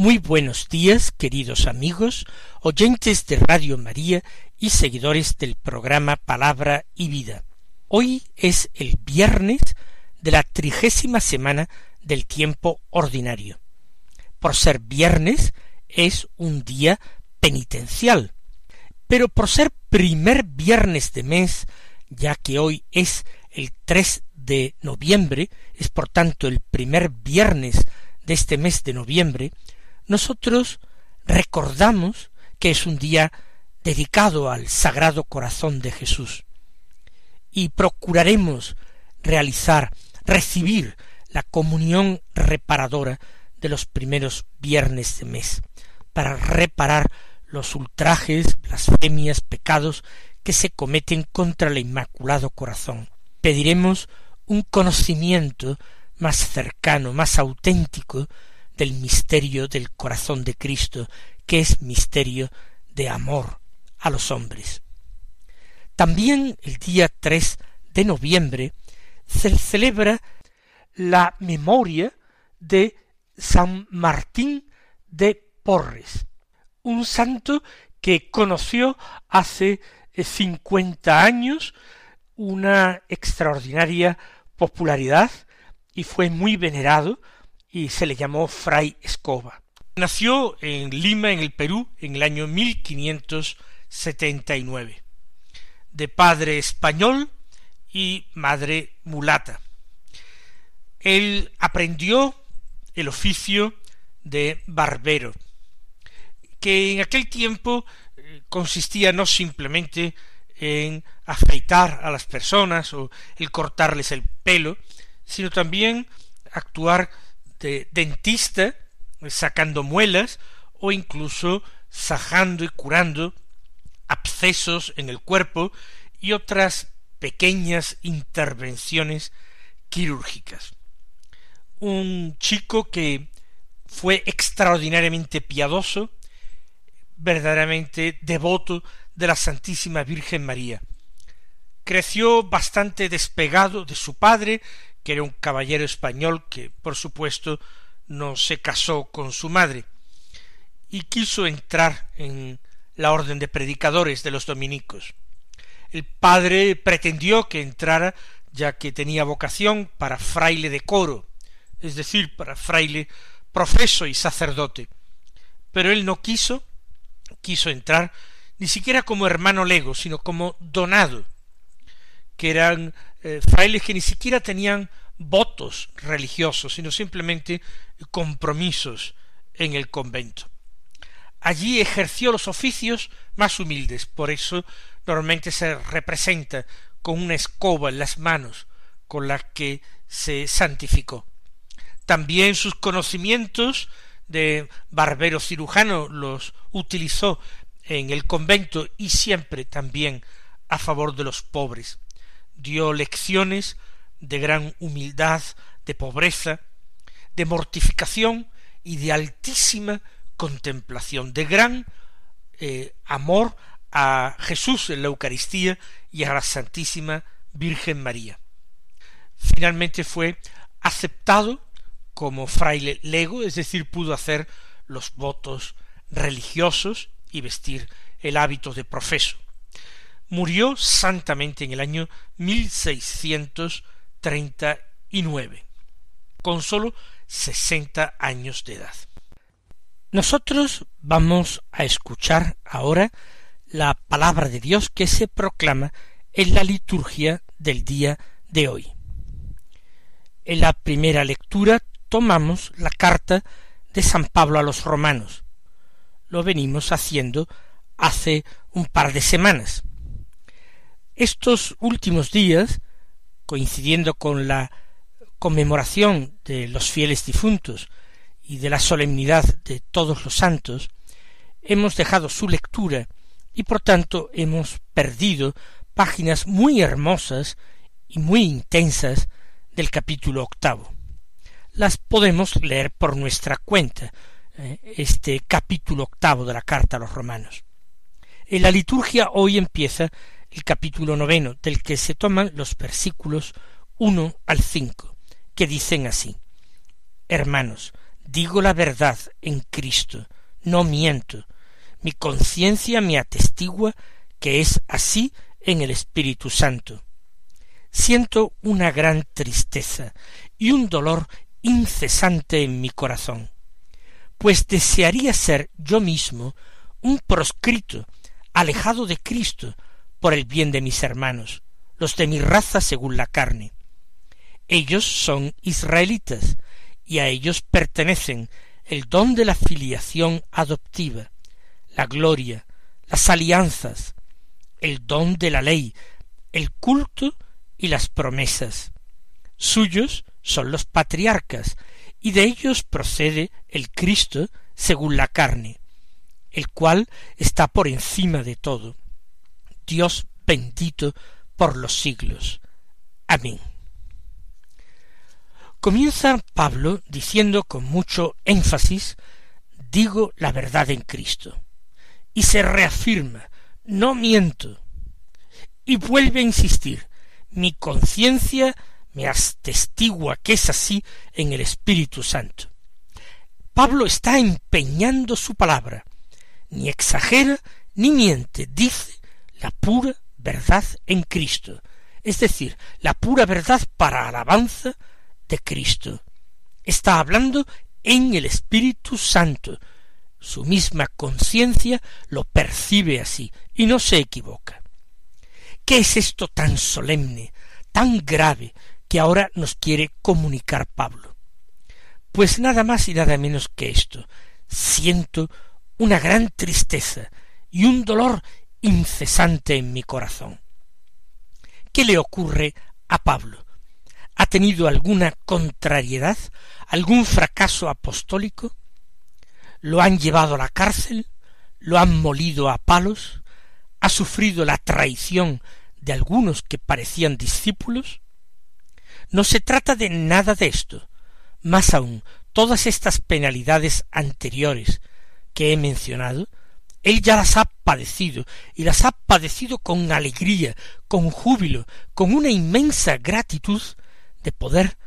Muy buenos días, queridos amigos, oyentes de Radio María y seguidores del programa Palabra y Vida. Hoy es el viernes de la trigésima semana del tiempo ordinario. Por ser viernes es un día penitencial, pero por ser primer viernes de mes, ya que hoy es el 3 de noviembre, es por tanto el primer viernes de este mes de noviembre, nosotros recordamos que es un día dedicado al Sagrado Corazón de Jesús y procuraremos realizar, recibir la comunión reparadora de los primeros viernes de mes, para reparar los ultrajes, blasfemias, pecados que se cometen contra el Inmaculado Corazón. Pediremos un conocimiento más cercano, más auténtico del misterio del corazón de Cristo, que es misterio de amor a los hombres. También el día 3 de noviembre se celebra la memoria de San Martín de Porres, un santo que conoció hace cincuenta años una extraordinaria popularidad y fue muy venerado y se le llamó Fray Escoba. Nació en Lima, en el Perú, en el año 1579, de padre español y madre mulata. Él aprendió el oficio de barbero, que en aquel tiempo eh, consistía no simplemente en afeitar a las personas o el cortarles el pelo, sino también actuar de dentista, sacando muelas, o incluso sajando y curando abscesos en el cuerpo y otras pequeñas intervenciones quirúrgicas. Un chico que fue extraordinariamente piadoso, verdaderamente devoto de la Santísima Virgen María. Creció bastante despegado de su padre, que era un caballero español que, por supuesto, no se casó con su madre, y quiso entrar en la orden de predicadores de los dominicos. El padre pretendió que entrara ya que tenía vocación para fraile de coro, es decir, para fraile profeso y sacerdote. Pero él no quiso, quiso entrar ni siquiera como hermano lego, sino como donado, que eran eh, frailes que ni siquiera tenían votos religiosos, sino simplemente compromisos en el convento. Allí ejerció los oficios más humildes, por eso normalmente se representa con una escoba en las manos con la que se santificó. También sus conocimientos de barbero cirujano los utilizó en el convento y siempre también a favor de los pobres dio lecciones de gran humildad, de pobreza, de mortificación y de altísima contemplación, de gran eh, amor a Jesús en la Eucaristía y a la Santísima Virgen María. Finalmente fue aceptado como fraile lego, es decir, pudo hacer los votos religiosos y vestir el hábito de profeso murió santamente en el año nueve, con sólo sesenta años de edad. Nosotros vamos a escuchar ahora la palabra de Dios que se proclama en la liturgia del día de hoy. En la primera lectura tomamos la carta de San Pablo a los romanos. Lo venimos haciendo hace un par de semanas. Estos últimos días, coincidiendo con la conmemoración de los fieles difuntos y de la solemnidad de todos los santos, hemos dejado su lectura y por tanto hemos perdido páginas muy hermosas y muy intensas del capítulo octavo. Las podemos leer por nuestra cuenta, eh, este capítulo octavo de la carta a los romanos. En la liturgia hoy empieza el capítulo noveno, del que se toman los versículos uno al cinco, que dicen así Hermanos, digo la verdad en Cristo, no miento, mi conciencia me atestigua que es así en el Espíritu Santo. Siento una gran tristeza y un dolor incesante en mi corazón, pues desearía ser yo mismo un proscrito, alejado de Cristo, por el bien de mis hermanos, los de mi raza según la carne. Ellos son israelitas, y a ellos pertenecen el don de la filiación adoptiva, la gloria, las alianzas, el don de la ley, el culto y las promesas. Suyos son los patriarcas, y de ellos procede el Cristo según la carne, el cual está por encima de todo. Dios bendito por los siglos. Amén. Comienza Pablo diciendo con mucho énfasis digo la verdad en Cristo. Y se reafirma no miento. Y vuelve a insistir mi conciencia me atestigua que es así en el Espíritu Santo. Pablo está empeñando su palabra, ni exagera ni miente, dice la pura verdad en Cristo, es decir, la pura verdad para alabanza de Cristo. Está hablando en el Espíritu Santo. Su misma conciencia lo percibe así y no se equivoca. ¿Qué es esto tan solemne, tan grave, que ahora nos quiere comunicar Pablo? Pues nada más y nada menos que esto. Siento una gran tristeza y un dolor incesante en mi corazón. ¿Qué le ocurre a Pablo? ¿Ha tenido alguna contrariedad, algún fracaso apostólico? ¿Lo han llevado a la cárcel? ¿Lo han molido a palos? ¿Ha sufrido la traición de algunos que parecían discípulos? No se trata de nada de esto. Más aún, todas estas penalidades anteriores que he mencionado, él ya las ha padecido, y las ha padecido con alegría, con júbilo, con una inmensa gratitud de poder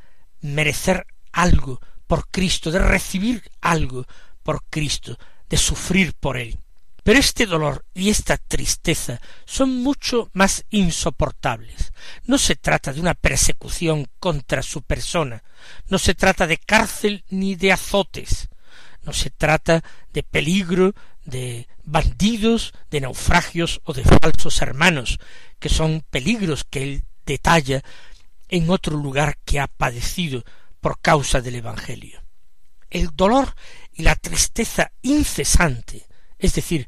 merecer algo por Cristo, de recibir algo por Cristo, de sufrir por Él. Pero este dolor y esta tristeza son mucho más insoportables. No se trata de una persecución contra su persona, no se trata de cárcel ni de azotes, no se trata de peligro, de bandidos, de naufragios o de falsos hermanos, que son peligros que él detalla en otro lugar que ha padecido por causa del Evangelio. El dolor y la tristeza incesante es decir,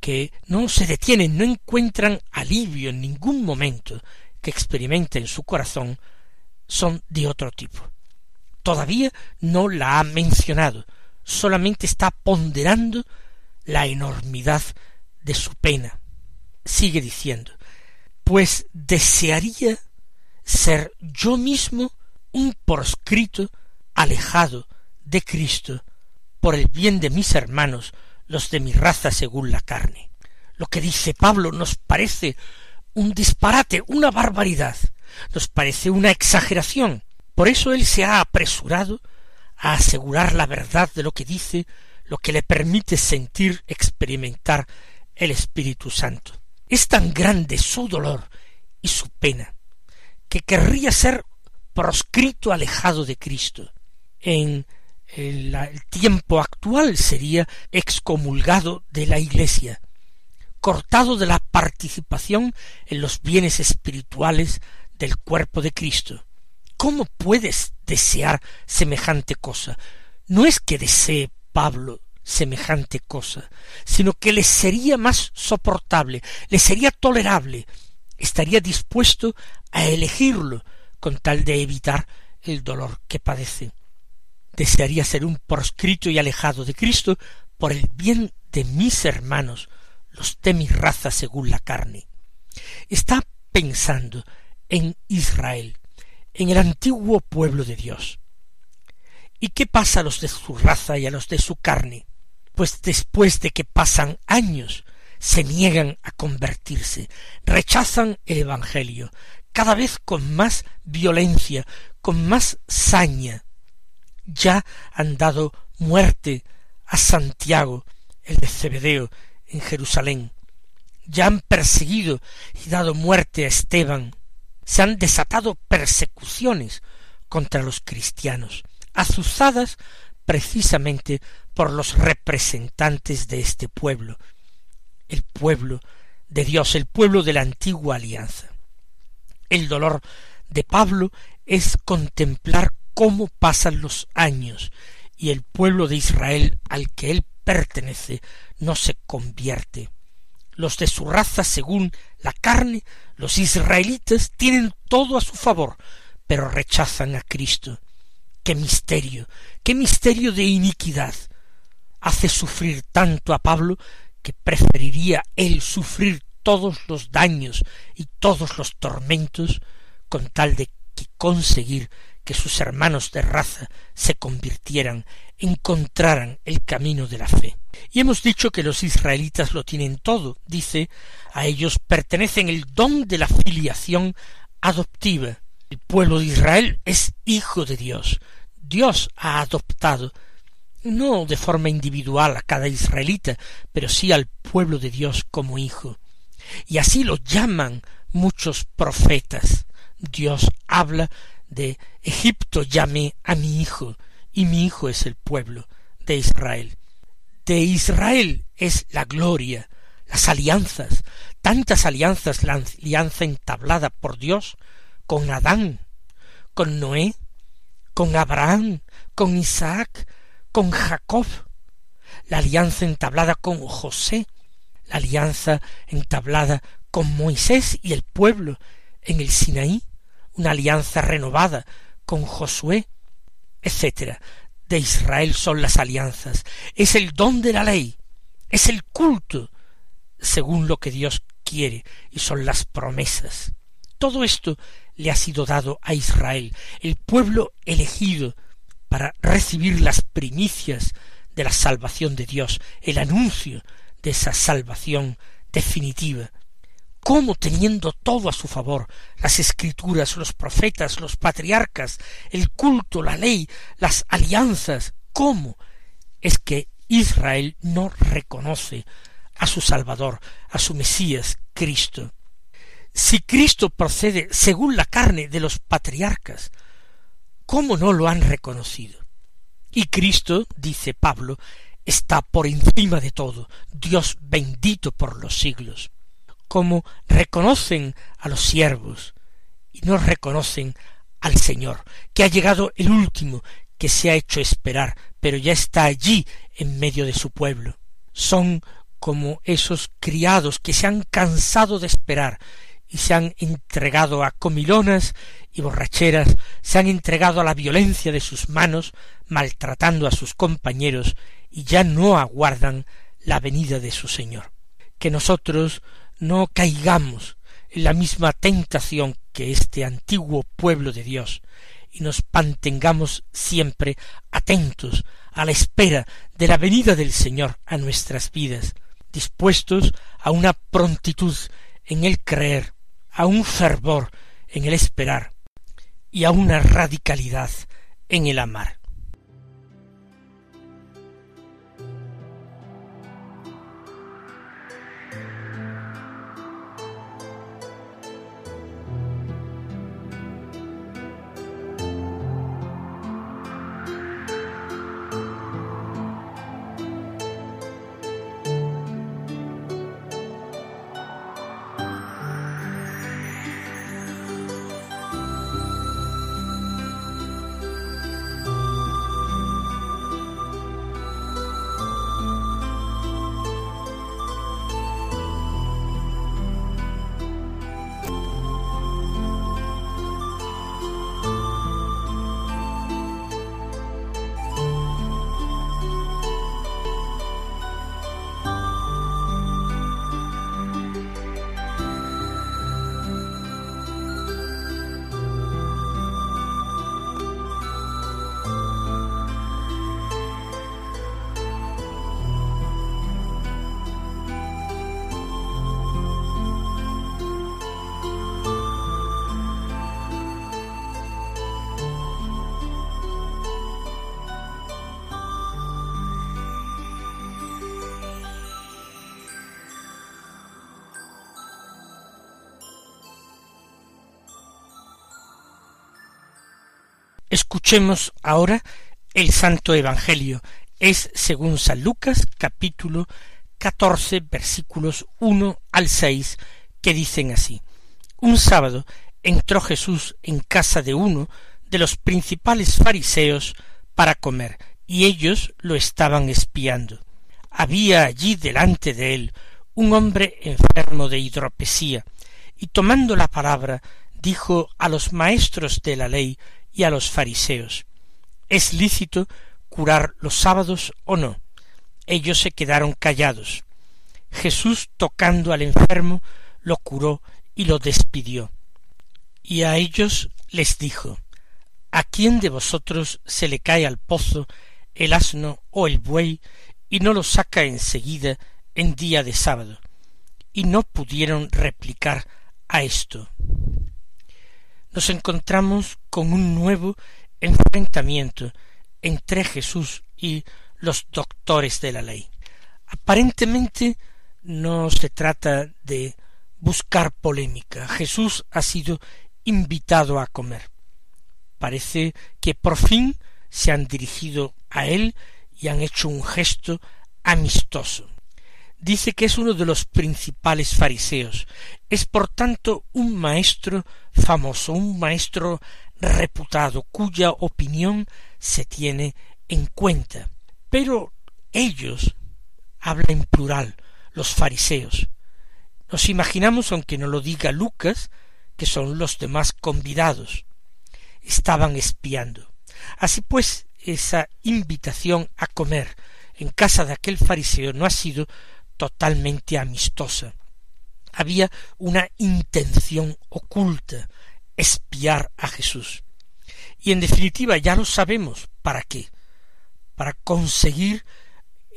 que no se detienen, no encuentran alivio en ningún momento que experimenten en su corazón, son de otro tipo. Todavía no la ha mencionado, solamente está ponderando la enormidad de su pena. Sigue diciendo, pues desearía ser yo mismo un proscrito alejado de Cristo por el bien de mis hermanos los de mi raza según la carne. Lo que dice Pablo nos parece un disparate, una barbaridad, nos parece una exageración. Por eso él se ha apresurado a asegurar la verdad de lo que dice, lo que le permite sentir, experimentar el Espíritu Santo. Es tan grande su dolor y su pena, que querría ser proscrito alejado de Cristo. En el, tiempo actual sería excomulgado de la Iglesia, cortado de la participación en los bienes espirituales del cuerpo de Cristo. ¿Cómo puedes desear semejante cosa? No es que desee Pablo semejante cosa, sino que le sería más soportable, le sería tolerable, estaría dispuesto a elegirlo con tal de evitar el dolor que padece desearía ser un proscrito y alejado de Cristo por el bien de mis hermanos, los de mi raza según la carne. Está pensando en Israel, en el antiguo pueblo de Dios. ¿Y qué pasa a los de su raza y a los de su carne? Pues después de que pasan años, se niegan a convertirse, rechazan el Evangelio, cada vez con más violencia, con más saña. Ya han dado muerte a Santiago, el de Cebedeo, en Jerusalén. Ya han perseguido y dado muerte a Esteban. Se han desatado persecuciones contra los cristianos, azuzadas precisamente por los representantes de este pueblo, el pueblo de Dios, el pueblo de la antigua alianza. El dolor de Pablo es contemplar cómo pasan los años y el pueblo de Israel al que él pertenece no se convierte. Los de su raza según la carne, los israelitas, tienen todo a su favor, pero rechazan a Cristo. Qué misterio, qué misterio de iniquidad. Hace sufrir tanto a Pablo que preferiría él sufrir todos los daños y todos los tormentos con tal de que conseguir que sus hermanos de raza se convirtieran, encontraran el camino de la fe. Y hemos dicho que los israelitas lo tienen todo, dice, a ellos pertenecen el don de la filiación adoptiva. El pueblo de Israel es hijo de Dios. Dios ha adoptado, no de forma individual a cada israelita, pero sí al pueblo de Dios como hijo. Y así lo llaman muchos profetas. Dios habla de Egipto llamé a mi hijo, y mi hijo es el pueblo de Israel. De Israel es la gloria, las alianzas, tantas alianzas, la alianza entablada por Dios con Adán, con Noé, con Abraham, con Isaac, con Jacob, la alianza entablada con José, la alianza entablada con Moisés y el pueblo en el Sinaí, una alianza renovada con Josué, etc. De Israel son las alianzas, es el don de la ley, es el culto, según lo que Dios quiere, y son las promesas. Todo esto le ha sido dado a Israel, el pueblo elegido para recibir las primicias de la salvación de Dios, el anuncio de esa salvación definitiva, cómo teniendo todo a su favor, las escrituras, los profetas, los patriarcas, el culto, la ley, las alianzas, cómo es que Israel no reconoce a su Salvador, a su Mesías, Cristo. Si Cristo procede según la carne de los patriarcas, ¿cómo no lo han reconocido? Y Cristo, dice Pablo, está por encima de todo, Dios bendito por los siglos. Como reconocen a los siervos y no reconocen al Señor, que ha llegado el último, que se ha hecho esperar, pero ya está allí en medio de su pueblo. Son como esos criados que se han cansado de esperar y se han entregado a comilonas y borracheras, se han entregado a la violencia de sus manos, maltratando a sus compañeros y ya no aguardan la venida de su Señor. Que nosotros no caigamos en la misma tentación que este antiguo pueblo de Dios, y nos mantengamos siempre atentos a la espera de la venida del Señor a nuestras vidas, dispuestos a una prontitud en el creer, a un fervor en el esperar y a una radicalidad en el amar. Escuchemos ahora el Santo Evangelio. Es según San Lucas capítulo catorce versículos uno al seis que dicen así. Un sábado entró Jesús en casa de uno de los principales fariseos para comer, y ellos lo estaban espiando. Había allí delante de él un hombre enfermo de hidropesía, y tomando la palabra dijo a los maestros de la ley y a los fariseos ¿Es lícito curar los sábados o no? Ellos se quedaron callados. Jesús, tocando al enfermo, lo curó y lo despidió. Y a ellos les dijo ¿A quién de vosotros se le cae al pozo el asno o el buey y no lo saca enseguida en día de sábado? Y no pudieron replicar a esto. Nos encontramos con un nuevo enfrentamiento entre Jesús y los doctores de la ley. Aparentemente no se trata de buscar polémica. Jesús ha sido invitado a comer. Parece que por fin se han dirigido a él y han hecho un gesto amistoso. Dice que es uno de los principales fariseos. Es por tanto un maestro famoso, un maestro reputado, cuya opinión se tiene en cuenta. Pero ellos hablan en plural, los fariseos. Nos imaginamos, aunque no lo diga Lucas, que son los demás convidados. Estaban espiando. Así pues, esa invitación a comer en casa de aquel fariseo no ha sido totalmente amistosa. Había una intención oculta, espiar a Jesús. Y en definitiva ya lo sabemos para qué. Para conseguir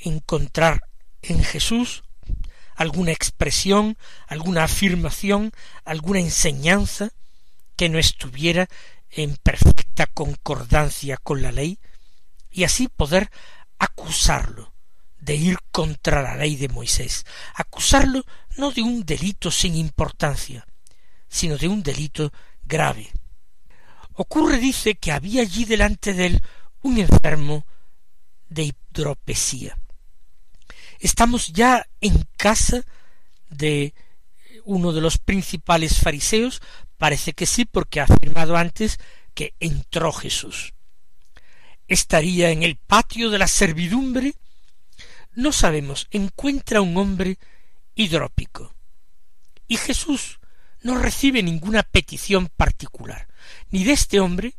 encontrar en Jesús alguna expresión, alguna afirmación, alguna enseñanza que no estuviera en perfecta concordancia con la ley, y así poder acusarlo de ir contra la ley de Moisés, acusarlo no de un delito sin importancia, sino de un delito grave. Ocurre, dice, que había allí delante de él un enfermo de hidropesía. Estamos ya en casa de uno de los principales fariseos, parece que sí, porque ha afirmado antes que entró Jesús. ¿Estaría en el patio de la servidumbre? No sabemos, encuentra un hombre hidrópico. Y Jesús no recibe ninguna petición particular, ni de este hombre,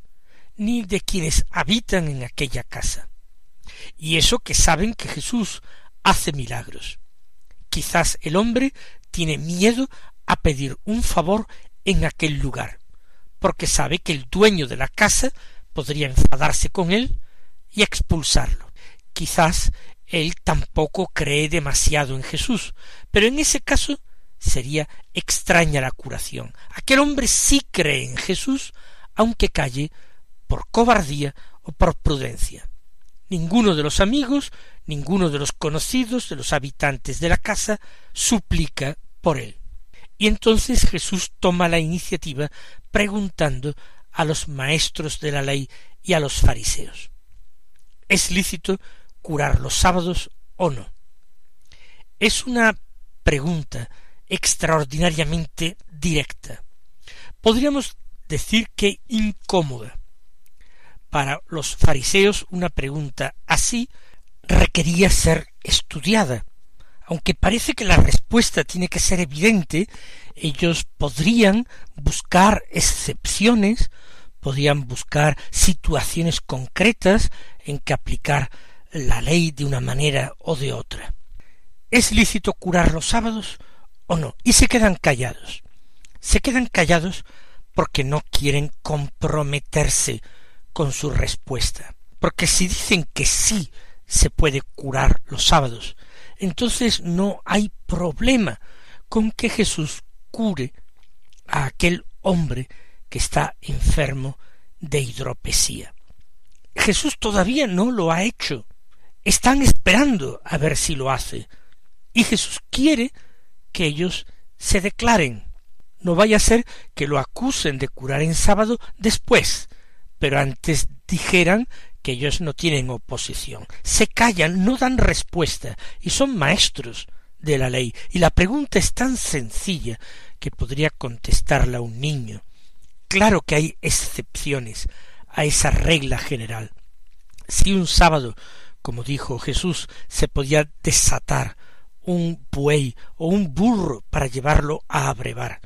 ni de quienes habitan en aquella casa. Y eso que saben que Jesús hace milagros. Quizás el hombre tiene miedo a pedir un favor en aquel lugar, porque sabe que el dueño de la casa podría enfadarse con él y expulsarlo. Quizás él tampoco cree demasiado en Jesús, pero en ese caso sería extraña la curación. Aquel hombre sí cree en Jesús, aunque calle por cobardía o por prudencia. Ninguno de los amigos, ninguno de los conocidos, de los habitantes de la casa, suplica por él. Y entonces Jesús toma la iniciativa preguntando a los maestros de la ley y a los fariseos. ¿Es lícito curar los sábados o no? Es una pregunta extraordinariamente directa. Podríamos decir que incómoda. Para los fariseos una pregunta así requería ser estudiada. Aunque parece que la respuesta tiene que ser evidente, ellos podrían buscar excepciones, podrían buscar situaciones concretas en que aplicar la ley de una manera o de otra. ¿Es lícito curar los sábados? o no, y se quedan callados. Se quedan callados porque no quieren comprometerse con su respuesta. Porque si dicen que sí se puede curar los sábados, entonces no hay problema con que Jesús cure a aquel hombre que está enfermo de hidropesía. Jesús todavía no lo ha hecho. Están esperando a ver si lo hace. Y Jesús quiere que ellos se declaren. No vaya a ser que lo acusen de curar en sábado después, pero antes dijeran que ellos no tienen oposición. Se callan, no dan respuesta, y son maestros de la ley. Y la pregunta es tan sencilla que podría contestarla un niño. Claro que hay excepciones a esa regla general. Si un sábado, como dijo Jesús, se podía desatar un buey o un burro para llevarlo a abrevar,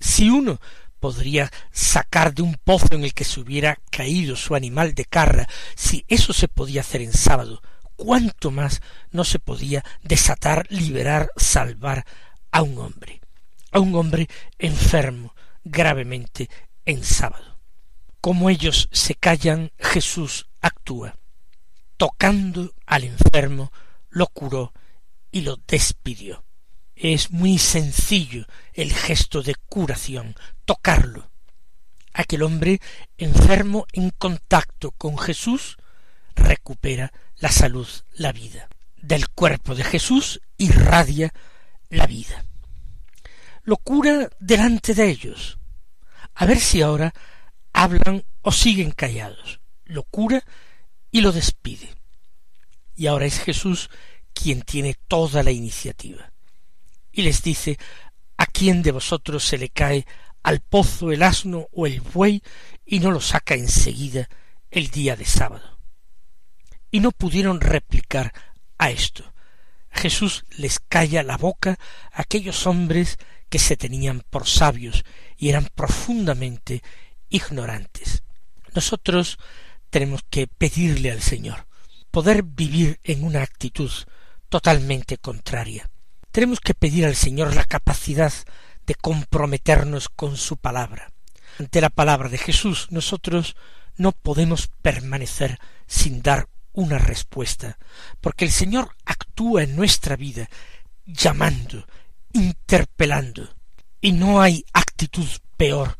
si uno podría sacar de un pozo en el que se hubiera caído su animal de carra, si eso se podía hacer en sábado, cuánto más no se podía desatar, liberar, salvar a un hombre, a un hombre enfermo gravemente en sábado. Como ellos se callan, Jesús actúa. Tocando al enfermo, lo curó y lo despidió. Es muy sencillo el gesto de curación, tocarlo. Aquel hombre enfermo en contacto con Jesús recupera la salud, la vida. Del cuerpo de Jesús irradia la vida. Lo cura delante de ellos. A ver si ahora hablan o siguen callados. Lo cura y lo despide. Y ahora es Jesús quien tiene toda la iniciativa y les dice ¿A quién de vosotros se le cae al pozo el asno o el buey y no lo saca enseguida el día de sábado? Y no pudieron replicar a esto. Jesús les calla la boca a aquellos hombres que se tenían por sabios y eran profundamente ignorantes. Nosotros tenemos que pedirle al Señor poder vivir en una actitud totalmente contraria, tenemos que pedir al Señor la capacidad de comprometernos con su palabra. Ante la palabra de Jesús nosotros no podemos permanecer sin dar una respuesta, porque el Señor actúa en nuestra vida llamando, interpelando, y no hay actitud peor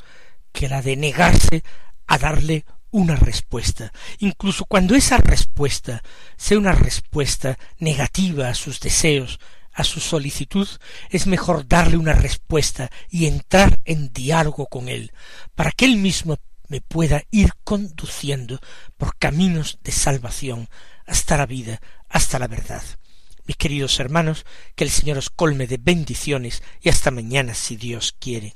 que la de negarse a darle una respuesta, incluso cuando esa respuesta sea una respuesta negativa a sus deseos, a su solicitud, es mejor darle una respuesta y entrar en diálogo con él, para que él mismo me pueda ir conduciendo por caminos de salvación hasta la vida, hasta la verdad. Mis queridos hermanos, que el Señor os colme de bendiciones y hasta mañana si Dios quiere.